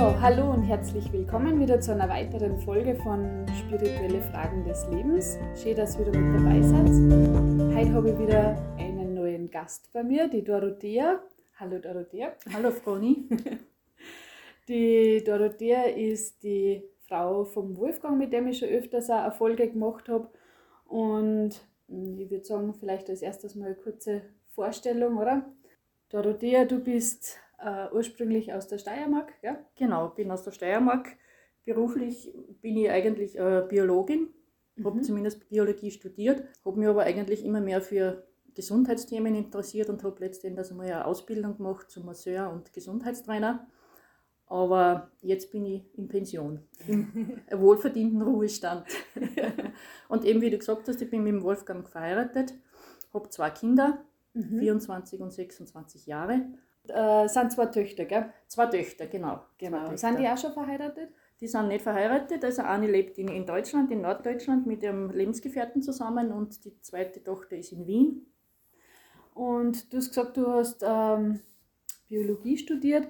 hallo und herzlich willkommen wieder zu einer weiteren Folge von Spirituelle Fragen des Lebens. Schön, dass ihr wieder mit dabei seid. Heute habe ich wieder einen neuen Gast bei mir, die Dorothea. Hallo Dorothea. Hallo Froni. Die Dorothea ist die Frau vom Wolfgang, mit dem ich schon öfters auch Erfolge gemacht habe. Und hm, ich würde sagen, vielleicht als erstes mal eine kurze Vorstellung, oder? Dorothea, du bist äh, ursprünglich aus der Steiermark, ja? Genau, bin aus der Steiermark. Beruflich bin ich eigentlich äh, Biologin, mhm. habe zumindest Biologie studiert, habe mich aber eigentlich immer mehr für Gesundheitsthemen interessiert und habe letztendlich einmal eine Ausbildung gemacht zum Masseur und Gesundheitstrainer. Aber jetzt bin ich in Pension, im wohlverdienten Ruhestand. und eben, wie du gesagt hast, ich bin mit dem Wolfgang verheiratet, habe zwei Kinder, mhm. 24 und 26 Jahre äh, sind zwei Töchter, gell? Zwei Töchter, genau. genau. Sind die auch schon verheiratet? Die sind nicht verheiratet. Also eine lebt in, in Deutschland, in Norddeutschland mit ihrem Lebensgefährten zusammen und die zweite Tochter ist in Wien. Und du hast gesagt, du hast ähm, Biologie studiert.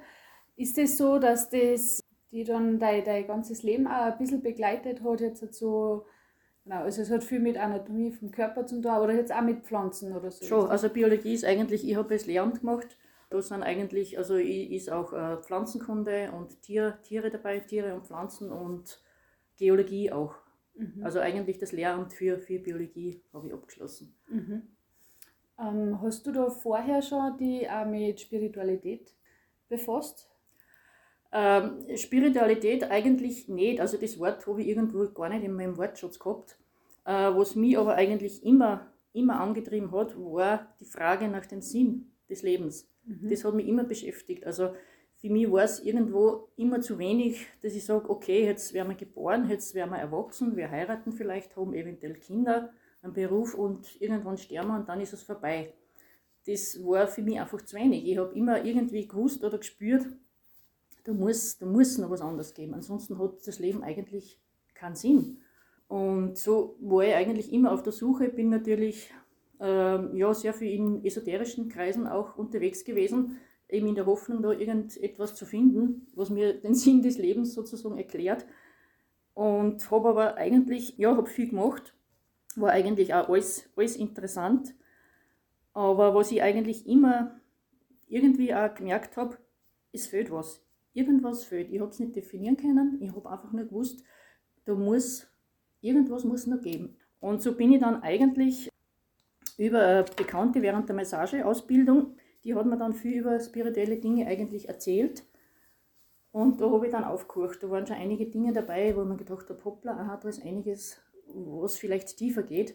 Ist es das so, dass das die dann dein, dein ganzes Leben auch ein bisschen begleitet hat, jetzt so, genau, also es hat viel mit Anatomie vom Körper zu tun, oder jetzt auch mit Pflanzen oder so? Schon, also Biologie ist eigentlich, ich habe es Lehramt gemacht da sind eigentlich, also ist auch äh, Pflanzenkunde und Tier, Tiere dabei, Tiere und Pflanzen und Geologie auch. Mhm. Also eigentlich das Lehramt für, für Biologie habe ich abgeschlossen. Mhm. Ähm, hast du da vorher schon die auch mit Spiritualität befasst? Ähm, Spiritualität eigentlich nicht. Also das Wort habe ich irgendwo gar nicht in meinem Wortschatz gehabt. Äh, was mich aber eigentlich immer, immer angetrieben hat, war die Frage nach dem Sinn des Lebens. Mhm. Das hat mich immer beschäftigt. Also für mich war es irgendwo immer zu wenig, dass ich sage, okay, jetzt werden wir geboren, jetzt werden wir erwachsen, wir heiraten vielleicht, haben eventuell Kinder, einen Beruf und irgendwann sterben wir und dann ist es vorbei. Das war für mich einfach zu wenig. Ich habe immer irgendwie gewusst oder gespürt, da muss, da muss noch was anderes geben. Ansonsten hat das Leben eigentlich keinen Sinn. Und so war ich eigentlich immer auf der Suche, bin natürlich ähm, ja, sehr viel in esoterischen Kreisen auch unterwegs gewesen, eben in der Hoffnung, da irgendetwas zu finden, was mir den Sinn des Lebens sozusagen erklärt. Und habe aber eigentlich, ja, habe viel gemacht, war eigentlich auch alles, alles interessant. Aber was ich eigentlich immer irgendwie auch gemerkt habe, es fehlt was. Irgendwas fehlt. Ich habe es nicht definieren können. Ich habe einfach nur gewusst, da muss, irgendwas muss noch geben. Und so bin ich dann eigentlich über eine Bekannte während der Massageausbildung, die hat mir dann viel über spirituelle Dinge eigentlich erzählt. Und da habe ich dann aufgehört. Da waren schon einige Dinge dabei, wo man gedacht habe, hoppla, aha, da ist einiges, was vielleicht tiefer geht.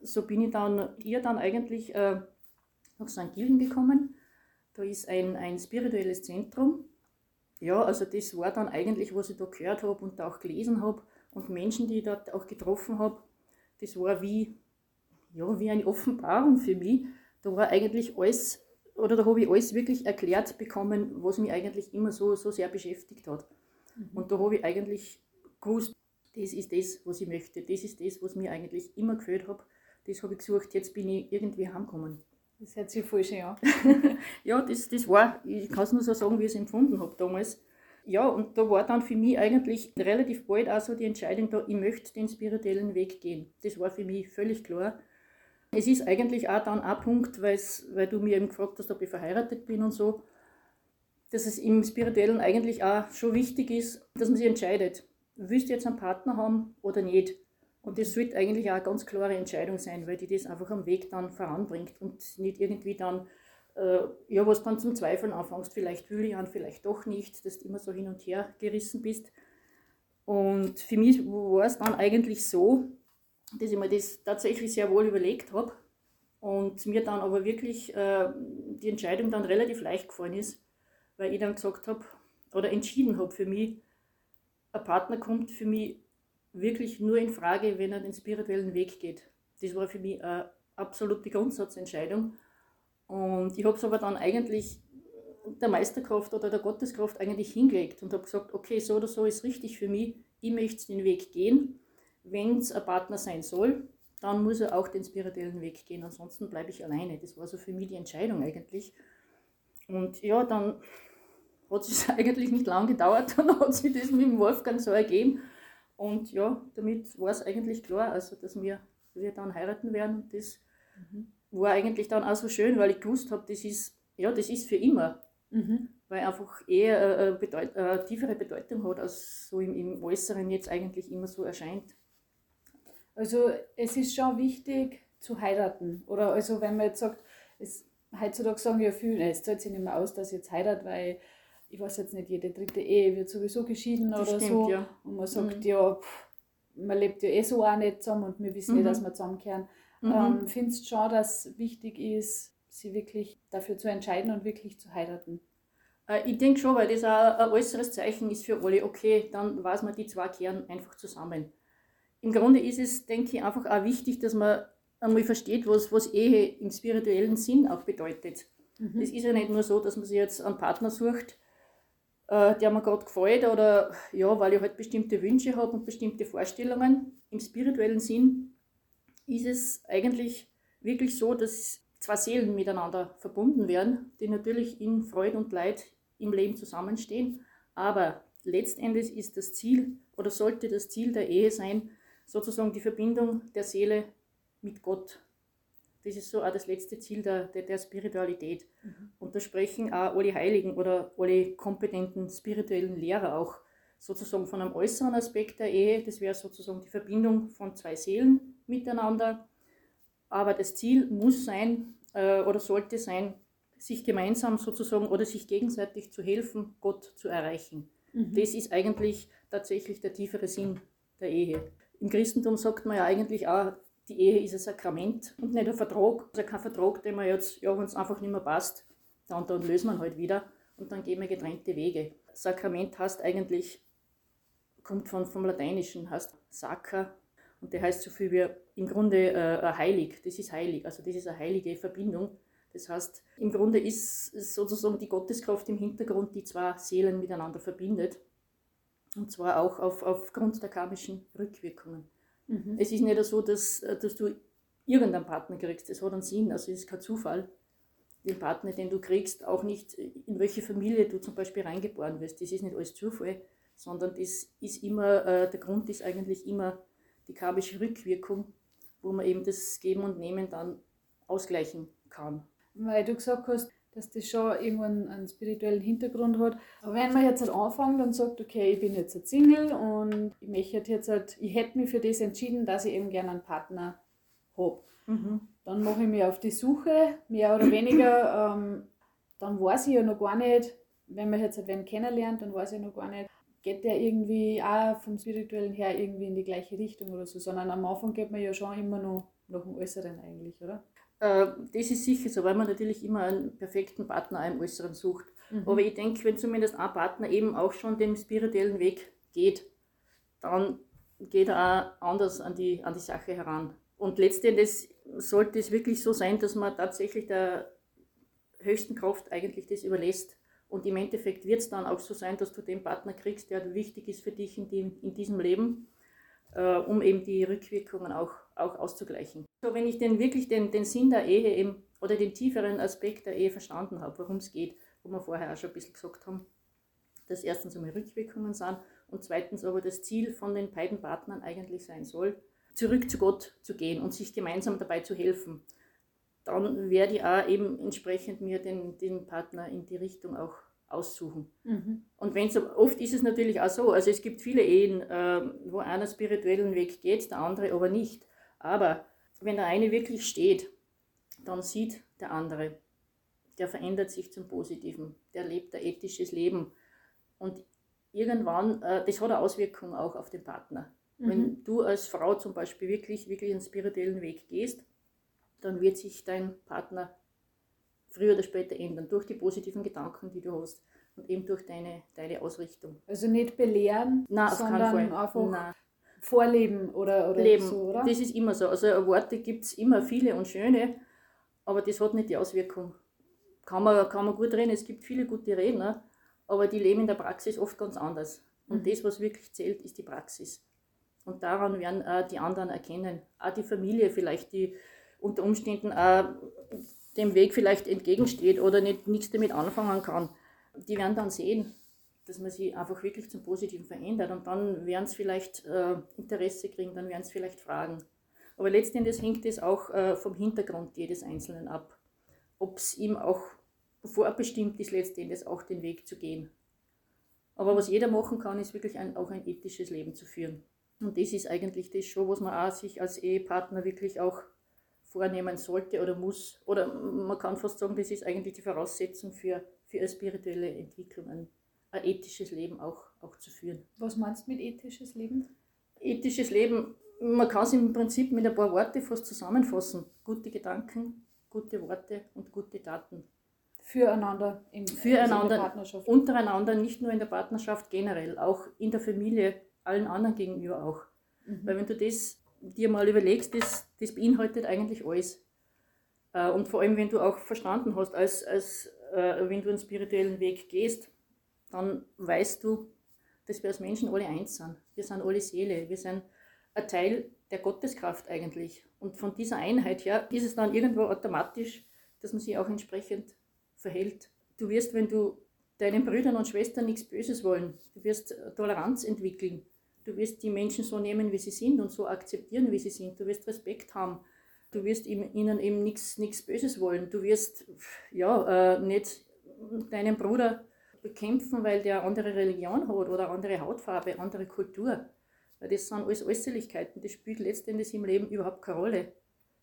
So bin ich dann ihr dann eigentlich äh, nach St. Gilgen gekommen. Da ist ein, ein spirituelles Zentrum. Ja, also das war dann eigentlich, was ich da gehört habe und auch gelesen habe und Menschen, die ich dort auch getroffen habe. Das war wie ja, wie eine Offenbarung für mich. Da war eigentlich alles, oder da habe ich alles wirklich erklärt bekommen, was mich eigentlich immer so, so sehr beschäftigt hat. Mhm. Und da habe ich eigentlich gewusst, das ist das, was ich möchte. Das ist das, was mir eigentlich immer gefällt habe. Das habe ich gesucht. Jetzt bin ich irgendwie heimgekommen. Das hört sich voll schön an. ja, das, das war, ich kann es nur so sagen, wie ich es empfunden habe damals. Ja, und da war dann für mich eigentlich relativ bald auch so die Entscheidung da, ich möchte den spirituellen Weg gehen. Das war für mich völlig klar. Es ist eigentlich auch dann ein Punkt, weil du mir eben gefragt hast, ob ich verheiratet bin und so, dass es im Spirituellen eigentlich auch schon wichtig ist, dass man sich entscheidet, willst du jetzt einen Partner haben oder nicht. Und das sollte eigentlich auch eine ganz klare Entscheidung sein, weil die das einfach am Weg dann voranbringt und nicht irgendwie dann, äh, ja, was dann zum Zweifeln anfängst, vielleicht will ich an, vielleicht doch nicht, dass du immer so hin und her gerissen bist. Und für mich war es dann eigentlich so, dass ich mir das tatsächlich sehr wohl überlegt habe und mir dann aber wirklich äh, die Entscheidung dann relativ leicht gefallen ist, weil ich dann gesagt habe oder entschieden habe für mich, ein Partner kommt für mich wirklich nur in Frage, wenn er den spirituellen Weg geht. Das war für mich eine absolute Grundsatzentscheidung. Und ich habe es aber dann eigentlich der Meisterkraft oder der Gotteskraft eigentlich hingelegt und habe gesagt, okay, so oder so ist richtig für mich, ich möchte den Weg gehen wenn es ein Partner sein soll, dann muss er auch den spirituellen Weg gehen. Ansonsten bleibe ich alleine. Das war so für mich die Entscheidung eigentlich. Und ja, dann hat es eigentlich nicht lange gedauert, dann hat sich das mit dem Wolfgang so ergeben. Und ja, damit war es eigentlich klar, also dass wir, wir dann heiraten werden. Und das mhm. war eigentlich dann auch so schön, weil ich gewusst habe, das ist, ja, das ist für immer. Mhm. Weil einfach eher eine, Bedeut eine tiefere Bedeutung hat, als so im, im Äußeren jetzt eigentlich immer so erscheint. Also es ist schon wichtig zu heiraten. Oder also wenn man jetzt sagt, es, heutzutage sagen ja viele, es zahlt sich nicht mehr aus, dass ich jetzt heirate, weil ich weiß jetzt nicht, jede dritte Ehe wird sowieso geschieden das oder stimmt, so. Ja. Und man sagt, mhm. ja, pff, man lebt ja eh so auch nicht zusammen und wir wissen mhm. eh, dass wir zusammenkehren. Mhm. Ähm, Findest schon, dass es wichtig ist, sich wirklich dafür zu entscheiden und wirklich zu heiraten? Äh, ich denke schon, weil das auch ein äußeres Zeichen ist für alle, okay, dann weiß man, die zwei kehren einfach zusammen. Im Grunde ist es, denke ich, einfach auch wichtig, dass man einmal versteht, was, was Ehe im spirituellen Sinn auch bedeutet. Mhm. Es ist ja nicht nur so, dass man sich jetzt einen Partner sucht, äh, der mir gerade gefällt oder ja, weil ich halt bestimmte Wünsche habe und bestimmte Vorstellungen. Im spirituellen Sinn ist es eigentlich wirklich so, dass zwei Seelen miteinander verbunden werden, die natürlich in Freude und Leid im Leben zusammenstehen. Aber letztendlich ist das Ziel oder sollte das Ziel der Ehe sein, sozusagen die Verbindung der Seele mit Gott das ist so auch das letzte Ziel der, der, der Spiritualität. Mhm. Und da sprechen auch alle Heiligen oder alle kompetenten spirituellen Lehrer auch sozusagen von einem äußeren Aspekt der Ehe. Das wäre sozusagen die Verbindung von zwei Seelen miteinander. Aber das Ziel muss sein äh, oder sollte sein, sich gemeinsam sozusagen oder sich gegenseitig zu helfen, Gott zu erreichen. Mhm. Das ist eigentlich tatsächlich der tiefere Sinn der Ehe. Im Christentum sagt man ja eigentlich auch, die Ehe ist ein Sakrament und nicht ein Vertrag. Also kein Vertrag, den man jetzt, ja, wenn es einfach nicht mehr passt, dann, dann lösen wir halt wieder und dann gehen wir getrennte Wege. Sakrament heißt eigentlich, kommt von, vom Lateinischen, heißt Sacra und der heißt so viel wie im Grunde äh, heilig. Das ist heilig, also das ist eine heilige Verbindung. Das heißt, im Grunde ist sozusagen die Gotteskraft im Hintergrund, die zwei Seelen miteinander verbindet. Und zwar auch auf, aufgrund der karmischen Rückwirkungen. Mhm. Es ist nicht so, dass, äh, dass du irgendeinen Partner kriegst. Das hat einen Sinn, also es ist kein Zufall. Den Partner, den du kriegst, auch nicht, in welche Familie du zum Beispiel reingeboren wirst. Das ist nicht alles Zufall, sondern das ist immer, äh, der Grund ist eigentlich immer die karmische Rückwirkung, wo man eben das Geben und Nehmen dann ausgleichen kann. Weil du gesagt hast, dass das schon irgendwann einen spirituellen Hintergrund hat. Aber wenn man jetzt halt anfängt und sagt, okay, ich bin jetzt ein Single und ich möchte jetzt halt, ich hätte mich für das entschieden, dass ich eben gerne einen Partner habe. Mhm. Dann mache ich mich auf die Suche, mehr oder weniger. Ähm, dann weiß ich ja noch gar nicht, wenn man jetzt halt wen kennenlernt, dann weiß ich noch gar nicht, geht der irgendwie auch vom Spirituellen her irgendwie in die gleiche Richtung oder so, sondern am Anfang geht man ja schon immer noch nach dem Äußeren eigentlich, oder? Äh, das ist sicher so, weil man natürlich immer einen perfekten Partner im Äußeren sucht. Mhm. Aber ich denke, wenn zumindest ein Partner eben auch schon den spirituellen Weg geht, dann geht er auch anders an die, an die Sache heran. Und letztendlich sollte es wirklich so sein, dass man tatsächlich der höchsten Kraft eigentlich das überlässt. Und im Endeffekt wird es dann auch so sein, dass du den Partner kriegst, der wichtig ist für dich in, die, in diesem Leben, äh, um eben die Rückwirkungen auch auch auszugleichen. So, wenn ich denn wirklich den, den Sinn der Ehe eben oder den tieferen Aspekt der Ehe verstanden habe, worum es geht, wo wir vorher auch schon ein bisschen gesagt haben, dass erstens einmal Rückwirkungen sind und zweitens aber das Ziel von den beiden Partnern eigentlich sein soll, zurück zu Gott zu gehen und sich gemeinsam dabei zu helfen, dann werde ich auch eben entsprechend mir den, den Partner in die Richtung auch aussuchen. Mhm. Und wenn so, oft ist es natürlich auch so, also es gibt viele Ehen, äh, wo einer spirituellen Weg geht, der andere aber nicht. Aber wenn der eine wirklich steht, dann sieht der andere, der verändert sich zum Positiven, der lebt ein ethisches Leben. Und irgendwann, äh, das hat eine Auswirkung auch auf den Partner. Mhm. Wenn du als Frau zum Beispiel wirklich, wirklich einen spirituellen Weg gehst, dann wird sich dein Partner früher oder später ändern, durch die positiven Gedanken, die du hast und eben durch deine, deine Ausrichtung. Also nicht belehren, Nein, sondern einfach Nein vorleben oder, oder Leben. so, oder? Das ist immer so. Also Worte gibt es immer viele und schöne, aber das hat nicht die Auswirkung. Kann man, kann man gut reden, es gibt viele gute Redner, aber die leben in der Praxis oft ganz anders. Und mhm. das, was wirklich zählt, ist die Praxis. Und daran werden auch die anderen erkennen. Auch die Familie vielleicht, die unter Umständen auch dem Weg vielleicht entgegensteht oder nicht, nichts damit anfangen kann. die werden dann sehen, dass man sie einfach wirklich zum Positiven verändert und dann werden es vielleicht äh, Interesse kriegen, dann werden es vielleicht fragen. Aber letztendlich hängt es auch äh, vom Hintergrund jedes Einzelnen ab, ob es ihm auch vorbestimmt ist, letztendlich auch den Weg zu gehen. Aber was jeder machen kann, ist wirklich ein, auch ein ethisches Leben zu führen. Und das ist eigentlich das schon, was man auch sich als Ehepartner wirklich auch vornehmen sollte oder muss. Oder man kann fast sagen, das ist eigentlich die Voraussetzung für, für eine spirituelle Entwicklung, ein, ein ethisches Leben auch, auch zu führen. Was meinst du mit ethisches Leben? Ethisches Leben, man kann es im Prinzip mit ein paar Worte fast zusammenfassen. Gute Gedanken, gute Worte und gute Taten. Füreinander, im, Füreinander in der Partnerschaft. Untereinander, nicht nur in der Partnerschaft generell, auch in der Familie, allen anderen gegenüber auch. Mhm. Weil wenn du das dir mal überlegst, das, das beinhaltet eigentlich alles. Äh, und vor allem, wenn du auch verstanden hast, als, als äh, wenn du einen spirituellen Weg gehst, dann weißt du, dass wir als Menschen alle eins sind. Wir sind alle Seele. Wir sind ein Teil der Gotteskraft eigentlich. Und von dieser Einheit her ist es dann irgendwo automatisch, dass man sich auch entsprechend verhält. Du wirst, wenn du deinen Brüdern und Schwestern nichts Böses wollen, du wirst Toleranz entwickeln. Du wirst die Menschen so nehmen, wie sie sind und so akzeptieren, wie sie sind. Du wirst Respekt haben. Du wirst ihnen eben nichts Böses wollen. Du wirst ja, äh, nicht deinen Bruder bekämpfen, weil der andere Religion hat oder andere Hautfarbe, andere Kultur. Das sind alles Äußerlichkeiten. Das spielt letztendlich im Leben überhaupt keine Rolle.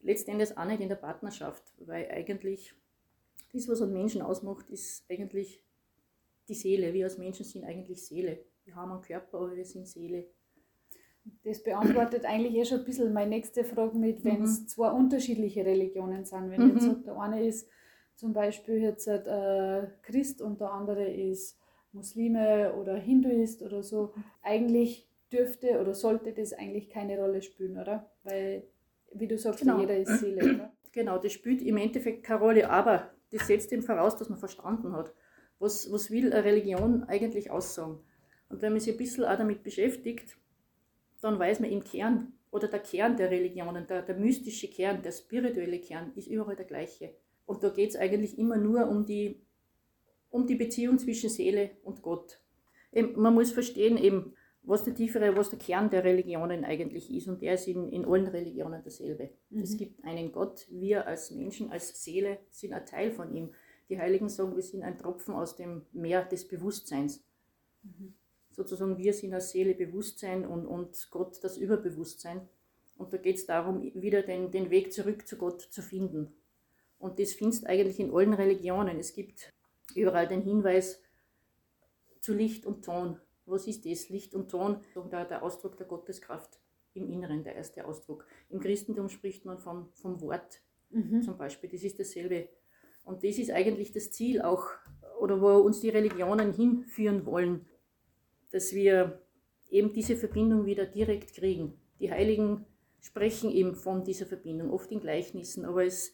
Letztendlich auch nicht in der Partnerschaft, weil eigentlich das, was einen Menschen ausmacht, ist eigentlich die Seele. Wir als Menschen sind eigentlich Seele. Wir haben einen Körper, aber wir sind Seele. Das beantwortet eigentlich eh schon ein bisschen meine nächste Frage mit, wenn es mhm. zwei unterschiedliche Religionen sind. Wenn mhm. jetzt sagt, der eine ist zum Beispiel jetzt äh, Christ und der andere ist Muslime oder Hinduist oder so. Eigentlich dürfte oder sollte das eigentlich keine Rolle spielen, oder? Weil, wie du sagst, genau. jeder ist Seele, oder? Genau, das spielt im Endeffekt keine Rolle, aber das setzt eben voraus, dass man verstanden hat, was, was will eine Religion eigentlich aussagen. Und wenn man sich ein bisschen auch damit beschäftigt, dann weiß man im Kern, oder der Kern der Religionen, der, der mystische Kern, der spirituelle Kern, ist überall der gleiche. Und da geht es eigentlich immer nur um die, um die Beziehung zwischen Seele und Gott. Eben, man muss verstehen, eben, was der tiefere, was der Kern der Religionen eigentlich ist. Und der ist in, in allen Religionen dasselbe. Mhm. Es gibt einen Gott, wir als Menschen, als Seele sind ein Teil von ihm. Die Heiligen sagen, wir sind ein Tropfen aus dem Meer des Bewusstseins. Mhm. Sozusagen, wir sind als Seele Bewusstsein und, und Gott das Überbewusstsein. Und da geht es darum, wieder den, den Weg zurück zu Gott zu finden. Und das findest eigentlich in allen Religionen. Es gibt überall den Hinweis zu Licht und Ton was ist das? Licht und Ton, der, der Ausdruck der Gotteskraft im Inneren, der erste Ausdruck. Im Christentum spricht man vom, vom Wort mhm. zum Beispiel, das ist dasselbe. Und das ist eigentlich das Ziel auch, oder wo uns die Religionen hinführen wollen, dass wir eben diese Verbindung wieder direkt kriegen. Die Heiligen sprechen eben von dieser Verbindung, oft in Gleichnissen, aber es,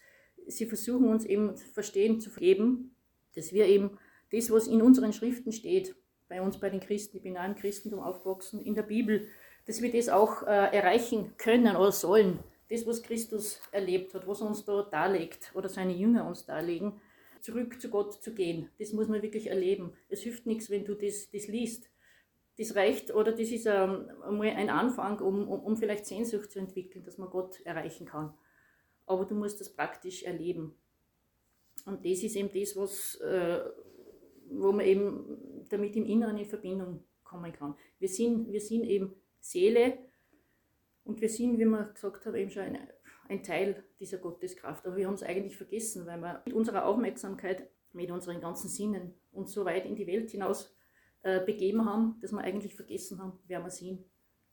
sie versuchen uns eben verstehen zu geben, dass wir eben das, was in unseren Schriften steht, bei uns, bei den Christen, ich bin auch im Christentum aufgewachsen, in der Bibel, dass wir das auch äh, erreichen können oder sollen. Das, was Christus erlebt hat, was er uns da darlegt oder seine Jünger uns darlegen, zurück zu Gott zu gehen. Das muss man wirklich erleben. Es hilft nichts, wenn du das, das liest. Das reicht oder das ist ähm, ein Anfang, um, um, um vielleicht Sehnsucht zu entwickeln, dass man Gott erreichen kann. Aber du musst das praktisch erleben. Und das ist eben das, was, äh, wo man eben damit im Inneren in Verbindung kommen kann. Wir sind, wir sind eben Seele und wir sind, wie man gesagt hat, eben schon eine, ein Teil dieser Gotteskraft. Aber wir haben es eigentlich vergessen, weil wir mit unserer Aufmerksamkeit, mit unseren ganzen Sinnen uns so weit in die Welt hinaus äh, begeben haben, dass wir eigentlich vergessen haben, wer wir sind,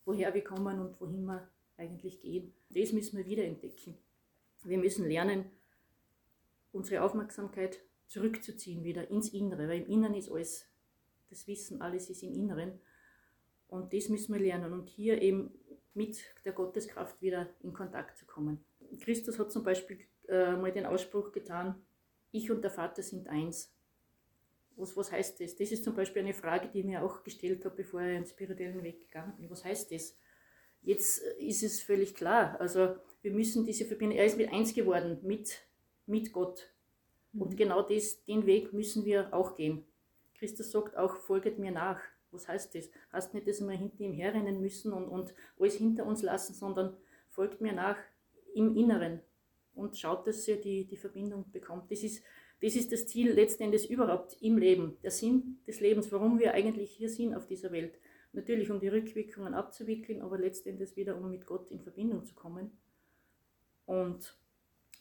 woher wir kommen und wohin wir eigentlich gehen. Das müssen wir wieder entdecken. Wir müssen lernen, unsere Aufmerksamkeit zurückzuziehen wieder ins Innere, weil im Inneren ist alles, das Wissen, alles ist im Inneren. Und das müssen wir lernen und hier eben mit der Gotteskraft wieder in Kontakt zu kommen. Christus hat zum Beispiel äh, mal den Ausspruch getan, ich und der Vater sind eins. Was, was heißt das? Das ist zum Beispiel eine Frage, die ich mir auch gestellt habe, bevor ich einen spirituellen Weg gegangen bin. Was heißt das? Jetzt ist es völlig klar. Also wir müssen diese Verbindung, er ist mit eins geworden, mit, mit Gott. Und mhm. genau das, den Weg müssen wir auch gehen. Christus sagt auch, folget mir nach. Was heißt das? Heißt nicht, dass wir hinter ihm herrennen müssen und, und alles hinter uns lassen, sondern folgt mir nach im Inneren und schaut, dass ihr die, die Verbindung bekommt. Das ist, das ist das Ziel letztendlich überhaupt im Leben, der Sinn des Lebens, warum wir eigentlich hier sind auf dieser Welt. Natürlich, um die Rückwirkungen abzuwickeln, aber letztendlich wieder, um mit Gott in Verbindung zu kommen. Und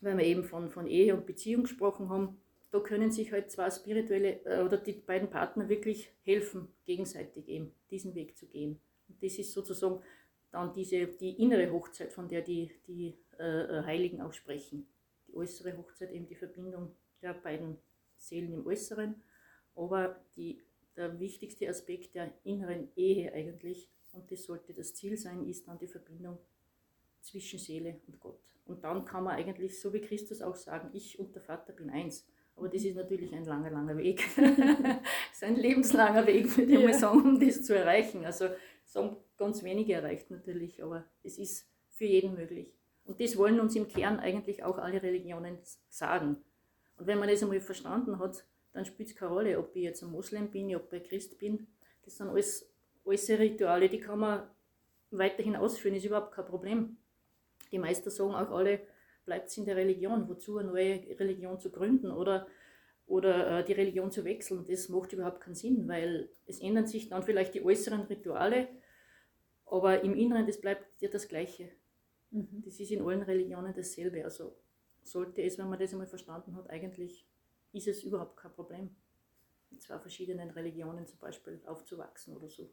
weil wir eben von, von Ehe und Beziehung gesprochen haben, da können sich halt zwei spirituelle äh, oder die beiden Partner wirklich helfen, gegenseitig eben diesen Weg zu gehen. Und das ist sozusagen dann diese, die innere Hochzeit, von der die, die äh, äh, Heiligen auch sprechen. Die äußere Hochzeit, eben die Verbindung der beiden Seelen im Äußeren, aber die, der wichtigste Aspekt der inneren Ehe eigentlich, und das sollte das Ziel sein, ist dann die Verbindung zwischen Seele und Gott. Und dann kann man eigentlich, so wie Christus auch sagen, ich und der Vater bin eins. Aber das ist natürlich ein langer, langer Weg. das ist ein lebenslanger Weg, würde ich ja. mal sagen, um das zu erreichen. Also es haben ganz wenige erreicht natürlich, aber es ist für jeden möglich. Und das wollen uns im Kern eigentlich auch alle Religionen sagen. Und wenn man das einmal verstanden hat, dann spielt es keine Rolle, ob ich jetzt ein Moslem bin, ob ich ein Christ bin. Das sind alles, alles Rituale, die kann man weiterhin ausführen, ist überhaupt kein Problem. Die Meister sagen auch alle, bleibt es in der Religion, wozu eine neue Religion zu gründen oder, oder äh, die Religion zu wechseln. Das macht überhaupt keinen Sinn, weil es ändern sich dann vielleicht die äußeren Rituale, aber im Inneren, das bleibt ja das Gleiche. Mhm. Das ist in allen Religionen dasselbe. Also sollte es, wenn man das einmal verstanden hat, eigentlich ist es überhaupt kein Problem, mit zwei verschiedenen Religionen zum Beispiel aufzuwachsen oder so.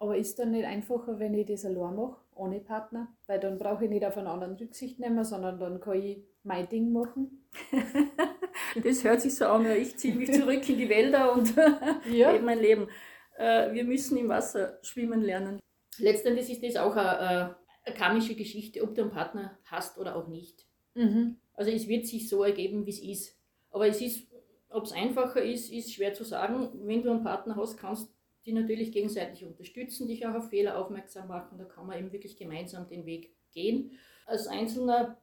Aber ist dann nicht einfacher, wenn ich das allein mache, ohne Partner? Weil dann brauche ich nicht auf einen anderen Rücksicht nehmen, sondern dann kann ich mein Ding machen. das hört sich so an, ich ziehe mich zurück in die Wälder und ja. lebe mein Leben. Äh, wir müssen im Wasser schwimmen lernen. Letztendlich ist das auch eine, eine karmische Geschichte, ob du einen Partner hast oder auch nicht. Mhm. Also es wird sich so ergeben, wie es ist. Aber es ist, ob es einfacher ist, ist schwer zu sagen. Wenn du einen Partner hast, kannst die natürlich gegenseitig unterstützen, dich auch auf Fehler aufmerksam machen. Da kann man eben wirklich gemeinsam den Weg gehen. Als Einzelner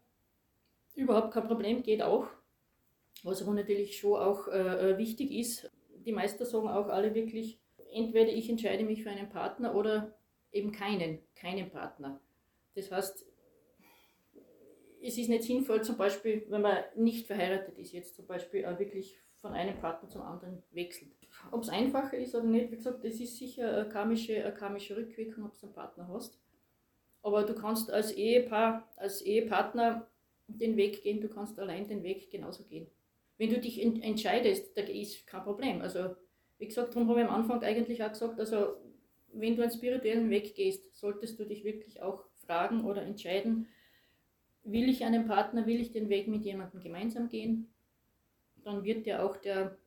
überhaupt kein Problem, geht auch. Was aber natürlich schon auch äh, äh, wichtig ist, die Meister sagen auch alle wirklich, entweder ich entscheide mich für einen Partner oder eben keinen, keinen Partner. Das heißt, es ist nicht sinnvoll, zum Beispiel, wenn man nicht verheiratet ist, jetzt zum Beispiel auch wirklich von einem Partner zum anderen wechselt. Ob es einfacher ist oder nicht, wie gesagt, das ist sicher eine karmische, eine karmische Rückwirkung, ob du einen Partner hast. Aber du kannst als Ehepaar, als Ehepartner den Weg gehen, du kannst allein den Weg genauso gehen. Wenn du dich entscheidest, da ist kein Problem. Also, wie gesagt, darum habe ich am Anfang eigentlich auch gesagt, also wenn du einen spirituellen Weg gehst, solltest du dich wirklich auch fragen oder entscheiden, will ich einen Partner, will ich den Weg mit jemandem gemeinsam gehen? Dann wird dir auch der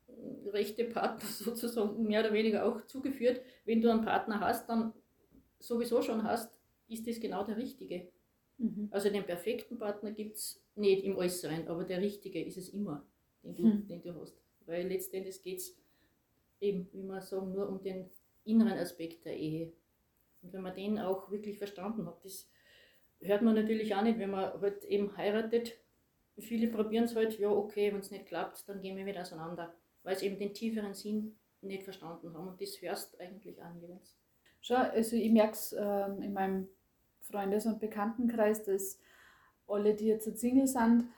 rechte Partner sozusagen mehr oder weniger auch zugeführt. Wenn du einen Partner hast, dann sowieso schon hast, ist das genau der richtige. Mhm. Also den perfekten Partner gibt es nicht im Äußeren, aber der richtige ist es immer, den du, mhm. den du hast. Weil letztendlich geht es eben, wie man sagen, nur um den inneren Aspekt der Ehe. Und wenn man den auch wirklich verstanden hat, das hört man natürlich auch nicht, wenn man halt eben heiratet. Viele probieren es halt, ja, okay, wenn es nicht klappt, dann gehen wir wieder auseinander weil sie eben den tieferen Sinn nicht verstanden haben. Und das hörst eigentlich auch nirgends. Schau, also ich merke es ähm, in meinem Freundes- und Bekanntenkreis, dass alle, die jetzt Single sind,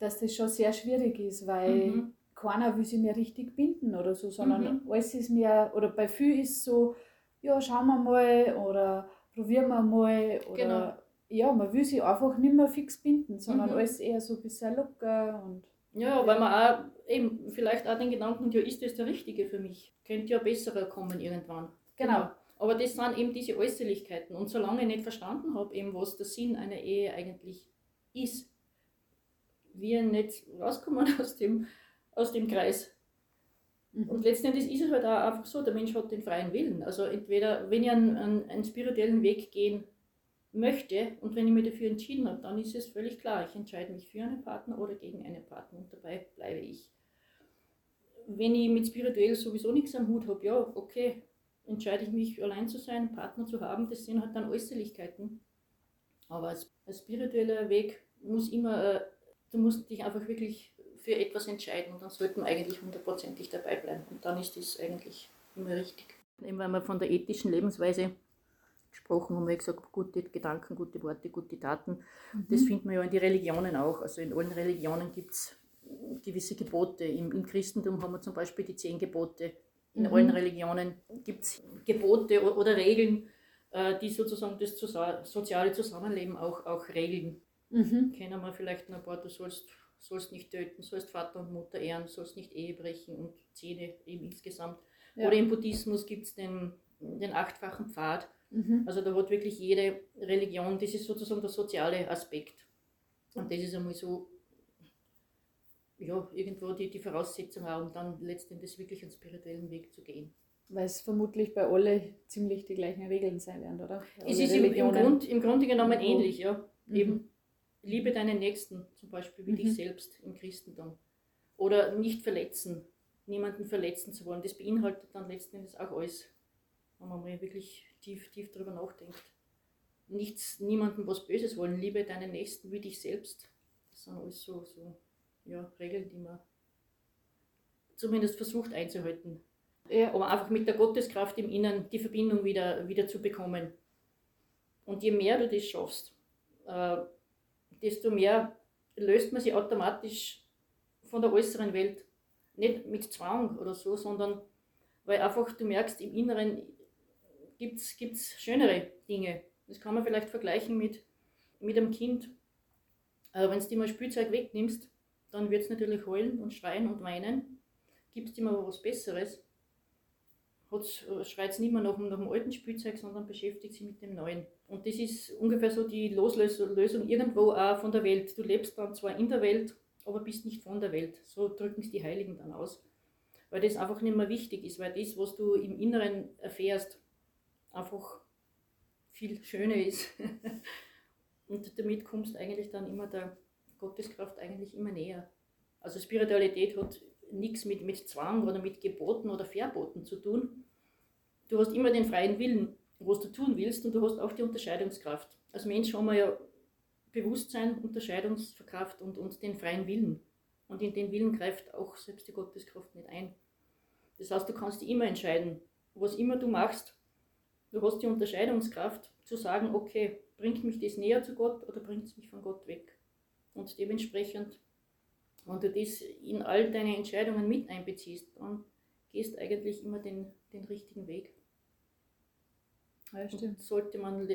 dass das schon sehr schwierig ist, weil mhm. keiner will sich mehr richtig binden oder so, sondern mhm. alles ist mehr, oder bei vielen ist so, ja, schauen wir mal oder probieren wir mal oder genau. ja, man will sich einfach nicht mehr fix binden, sondern mhm. alles eher so ein bisschen locker und ja, weil man auch eben vielleicht auch den Gedanken, ja, ist das der Richtige für mich? Könnte ja besserer kommen irgendwann. Genau. Aber das sind eben diese Äußerlichkeiten. Und solange ich nicht verstanden habe, eben, was der Sinn einer Ehe eigentlich ist, wir nicht rauskommen aus dem, aus dem Kreis. Mhm. Und letztendlich ist es halt auch einfach so, der Mensch hat den freien Willen. Also entweder, wenn ich einen, einen, einen spirituellen Weg gehen möchte und wenn ich mich dafür entschieden habe, dann ist es völlig klar, ich entscheide mich für einen Partner oder gegen einen Partner und dabei bleibe ich. Wenn ich mit spirituell sowieso nichts am Hut habe, ja, okay, entscheide ich mich allein zu sein, einen Partner zu haben, das sind halt dann Äußerlichkeiten. Aber ein spiritueller Weg muss immer, äh, du musst dich einfach wirklich für etwas entscheiden und dann sollten wir eigentlich hundertprozentig dabei bleiben. Und dann ist das eigentlich immer richtig. Eben wenn wir von der ethischen Lebensweise gesprochen haben, wir gesagt, gute Gedanken, gute Worte, gute Taten. Mhm. Das findet man ja in den Religionen auch. Also in allen Religionen gibt es gewisse Gebote. Im, Im, Christentum haben wir zum Beispiel die zehn Gebote. In mhm. allen Religionen gibt es Gebote oder Regeln, äh, die sozusagen das soziale Zusammenleben auch, auch regeln. Mhm. Kennen wir vielleicht noch ein paar, du sollst, sollst nicht töten, sollst Vater und Mutter ehren, sollst nicht Ehe brechen und Zähne eben insgesamt. Ja. Oder im Buddhismus gibt es den, den achtfachen Pfad. Mhm. Also da hat wirklich jede Religion, das ist sozusagen der soziale Aspekt. Und das ist einmal so, ja, irgendwo die, die Voraussetzung auch, um dann letztendlich wirklich einen spirituellen Weg zu gehen. Weil es vermutlich bei alle ziemlich die gleichen Regeln sein werden, oder? Es ist im, im, Grund, im Grunde genommen ähnlich, ja. Mhm. Eben, liebe deinen Nächsten, zum Beispiel wie mhm. dich selbst im Christentum. Oder nicht verletzen, niemanden verletzen zu wollen. Das beinhaltet dann letzten Endes auch alles, wenn man mal wirklich tief, tief darüber nachdenkt. Nichts, niemandem was Böses wollen, liebe deinen Nächsten wie dich selbst. Das sind alles so, so ja, Regeln, die man zumindest versucht einzuhalten. Ja. Aber einfach mit der Gotteskraft im Inneren die Verbindung wieder, wieder zu bekommen. Und je mehr du das schaffst, äh, desto mehr löst man sich automatisch von der äußeren Welt. Nicht mit Zwang oder so, sondern weil einfach du merkst, im Inneren gibt es schönere Dinge. Das kann man vielleicht vergleichen mit, mit einem Kind. Äh, Wenn du mal Spielzeug wegnimmst, dann wird es natürlich heulen und schreien und weinen. Gibst ihm aber was Besseres, schreit es nicht mehr nach, nach dem alten Spielzeug, sondern beschäftigt sich mit dem neuen. Und das ist ungefähr so die Loslösung irgendwo auch von der Welt. Du lebst dann zwar in der Welt, aber bist nicht von der Welt. So drücken es die Heiligen dann aus. Weil das einfach nicht mehr wichtig ist, weil das, was du im Inneren erfährst, einfach viel schöner ist. Und damit kommst eigentlich dann immer der Gotteskraft eigentlich immer näher. Also Spiritualität hat nichts mit, mit Zwang oder mit Geboten oder Verboten zu tun. Du hast immer den freien Willen, was du tun willst und du hast auch die Unterscheidungskraft. Als Mensch haben wir ja Bewusstsein, Unterscheidungskraft und, und den freien Willen. Und in den Willen greift auch selbst die Gotteskraft nicht ein. Das heißt, du kannst dich immer entscheiden, was immer du machst, du hast die Unterscheidungskraft zu sagen, okay, bringt mich das näher zu Gott oder bringt es mich von Gott weg. Und dementsprechend wenn du das in all deine Entscheidungen mit einbeziehst, dann gehst eigentlich immer den, den richtigen Weg. Ja, stimmt. Und sollte man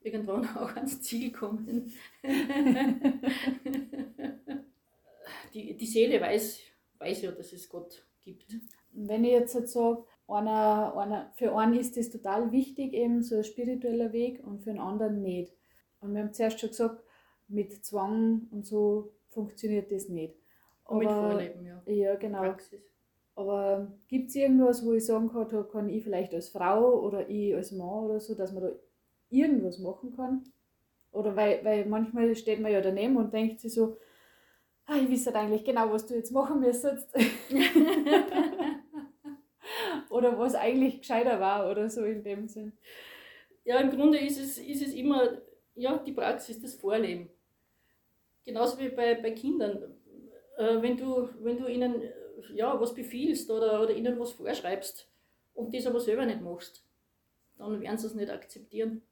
irgendwann auch ans Ziel kommen. die, die Seele weiß, weiß ja, dass es Gott gibt. Wenn ich jetzt halt sage, einer, einer, für einen ist das total wichtig, eben so ein spiritueller Weg und für einen anderen nicht. Und wir haben zuerst schon gesagt, mit Zwang und so funktioniert das nicht. Aber, mit Vorleben, ja. Ja, genau. Praxis. Aber gibt es irgendwas, wo ich sagen kann, da kann ich vielleicht als Frau oder ich als Mann oder so, dass man da irgendwas machen kann? Oder weil, weil manchmal steht man ja daneben und denkt sich so, ah, ich weiß eigentlich genau, was du jetzt machen müsstest. oder was eigentlich gescheiter war oder so in dem Sinn. Ja, im Grunde ist es, ist es immer ja, die Praxis, das Vorleben genauso wie bei, bei Kindern. Äh, wenn, du, wenn du ihnen ja, was befiehlst oder, oder ihnen was vorschreibst und das aber selber nicht machst, dann werden sie es nicht akzeptieren.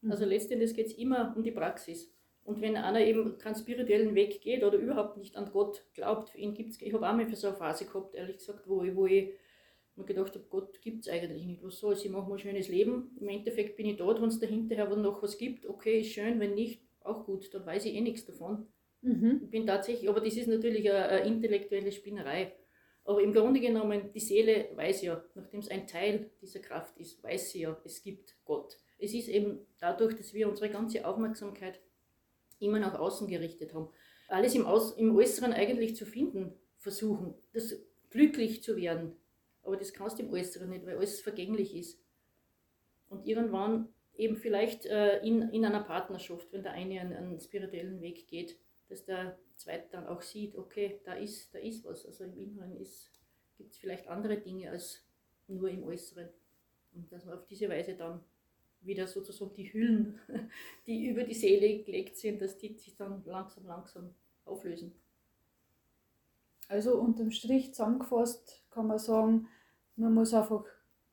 Mhm. Also letztendlich geht es immer um die Praxis. Und wenn einer eben keinen spirituellen Weg geht oder überhaupt nicht an Gott glaubt, für ihn gibt es, ich habe auch mal für so eine Phase gehabt, ehrlich gesagt, wo ich, wo ich mir gedacht habe, Gott gibt es eigentlich nicht. Was soll ich mache mal ein schönes Leben. Im Endeffekt bin ich dort, wenn es dahinterher noch was gibt, okay, ist schön, wenn nicht, auch gut, dann weiß ich eh nichts davon. Mhm. Ich bin tatsächlich, aber das ist natürlich eine, eine, intellektuelle Spinnerei. Aber im Grunde genommen, die Seele weiß ja, nachdem es ein Teil dieser Kraft ist, weiß sie ja, es gibt Gott. Es ist eben dadurch, dass wir unsere ganze Aufmerksamkeit immer nach außen gerichtet haben. Alles im, Aus, im Äußeren eigentlich zu finden, versuchen, das glücklich zu werden. Aber das kannst du im Äußeren nicht, weil alles vergänglich ist. Und irgendwann eben vielleicht äh, in, in einer Partnerschaft, wenn der eine einen, einen, spirituellen Weg geht, dass der zweite dann auch sieht, okay, da ist, da ist was. Also im Inneren gibt es vielleicht andere Dinge als nur im Äußeren. Und dass man auf diese Weise dann wieder sozusagen die Hüllen, die über die Seele gelegt sind, dass die sich dann langsam, langsam auflösen. Also unterm Strich zusammengefasst kann man sagen, man muss einfach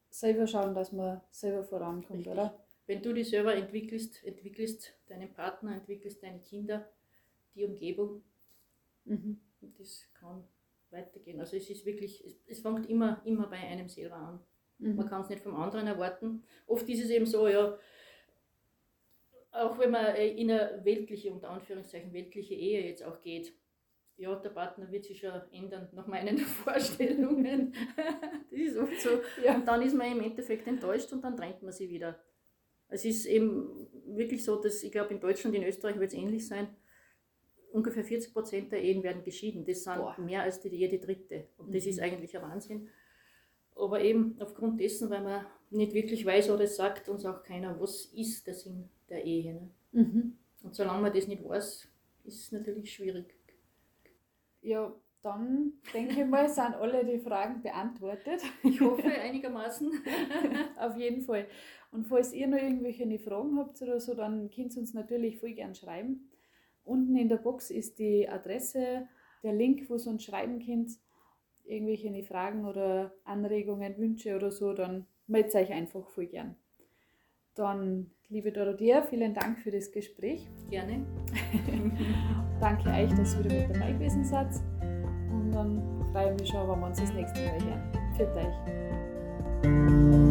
selber schauen, dass man selber vorankommt, Richtig. oder? Wenn du dich selber entwickelst, entwickelst deinen Partner, entwickelst deine Kinder, die Umgebung, mhm. das kann weitergehen. Also es ist wirklich, es, es fängt immer, immer bei einem selber an. Mhm. Man kann es nicht vom anderen erwarten. Oft ist es eben so, ja, auch wenn man äh, in eine weltliche, unter Anführungszeichen, weltliche Ehe jetzt auch geht, ja, der Partner wird sich schon ändern nach meinen Vorstellungen. das ist oft so. Ja. Und dann ist man im Endeffekt enttäuscht und dann trennt man sie wieder. Es ist eben wirklich so, dass ich glaube, in Deutschland, in Österreich wird es ähnlich sein. Ungefähr 40 Prozent der Ehen werden geschieden. Das sind Boah. mehr als die, jede dritte. Und das mhm. ist eigentlich ein Wahnsinn. Aber eben aufgrund dessen, weil man nicht wirklich weiß oder sagt uns auch keiner, was ist der Sinn der Ehe. Ne? Mhm. Und solange man das nicht weiß, ist es natürlich schwierig. Ja, dann denke ich mal, sind alle die Fragen beantwortet. Ich hoffe einigermaßen. Auf jeden Fall. Und falls ihr noch irgendwelche Fragen habt oder so, dann könnt ihr uns natürlich voll gern schreiben. Unten in der Box ist die Adresse, der Link, wo ihr uns schreiben könnt. Irgendwelche Fragen oder Anregungen, Wünsche oder so, dann meldet euch einfach voll gern. Dann, liebe Dorothea, vielen Dank für das Gespräch. Gerne. Danke euch, dass ihr wieder mit dabei gewesen seid. Und dann freue ich mich schon, wenn wir uns das nächste Mal hören. Für euch.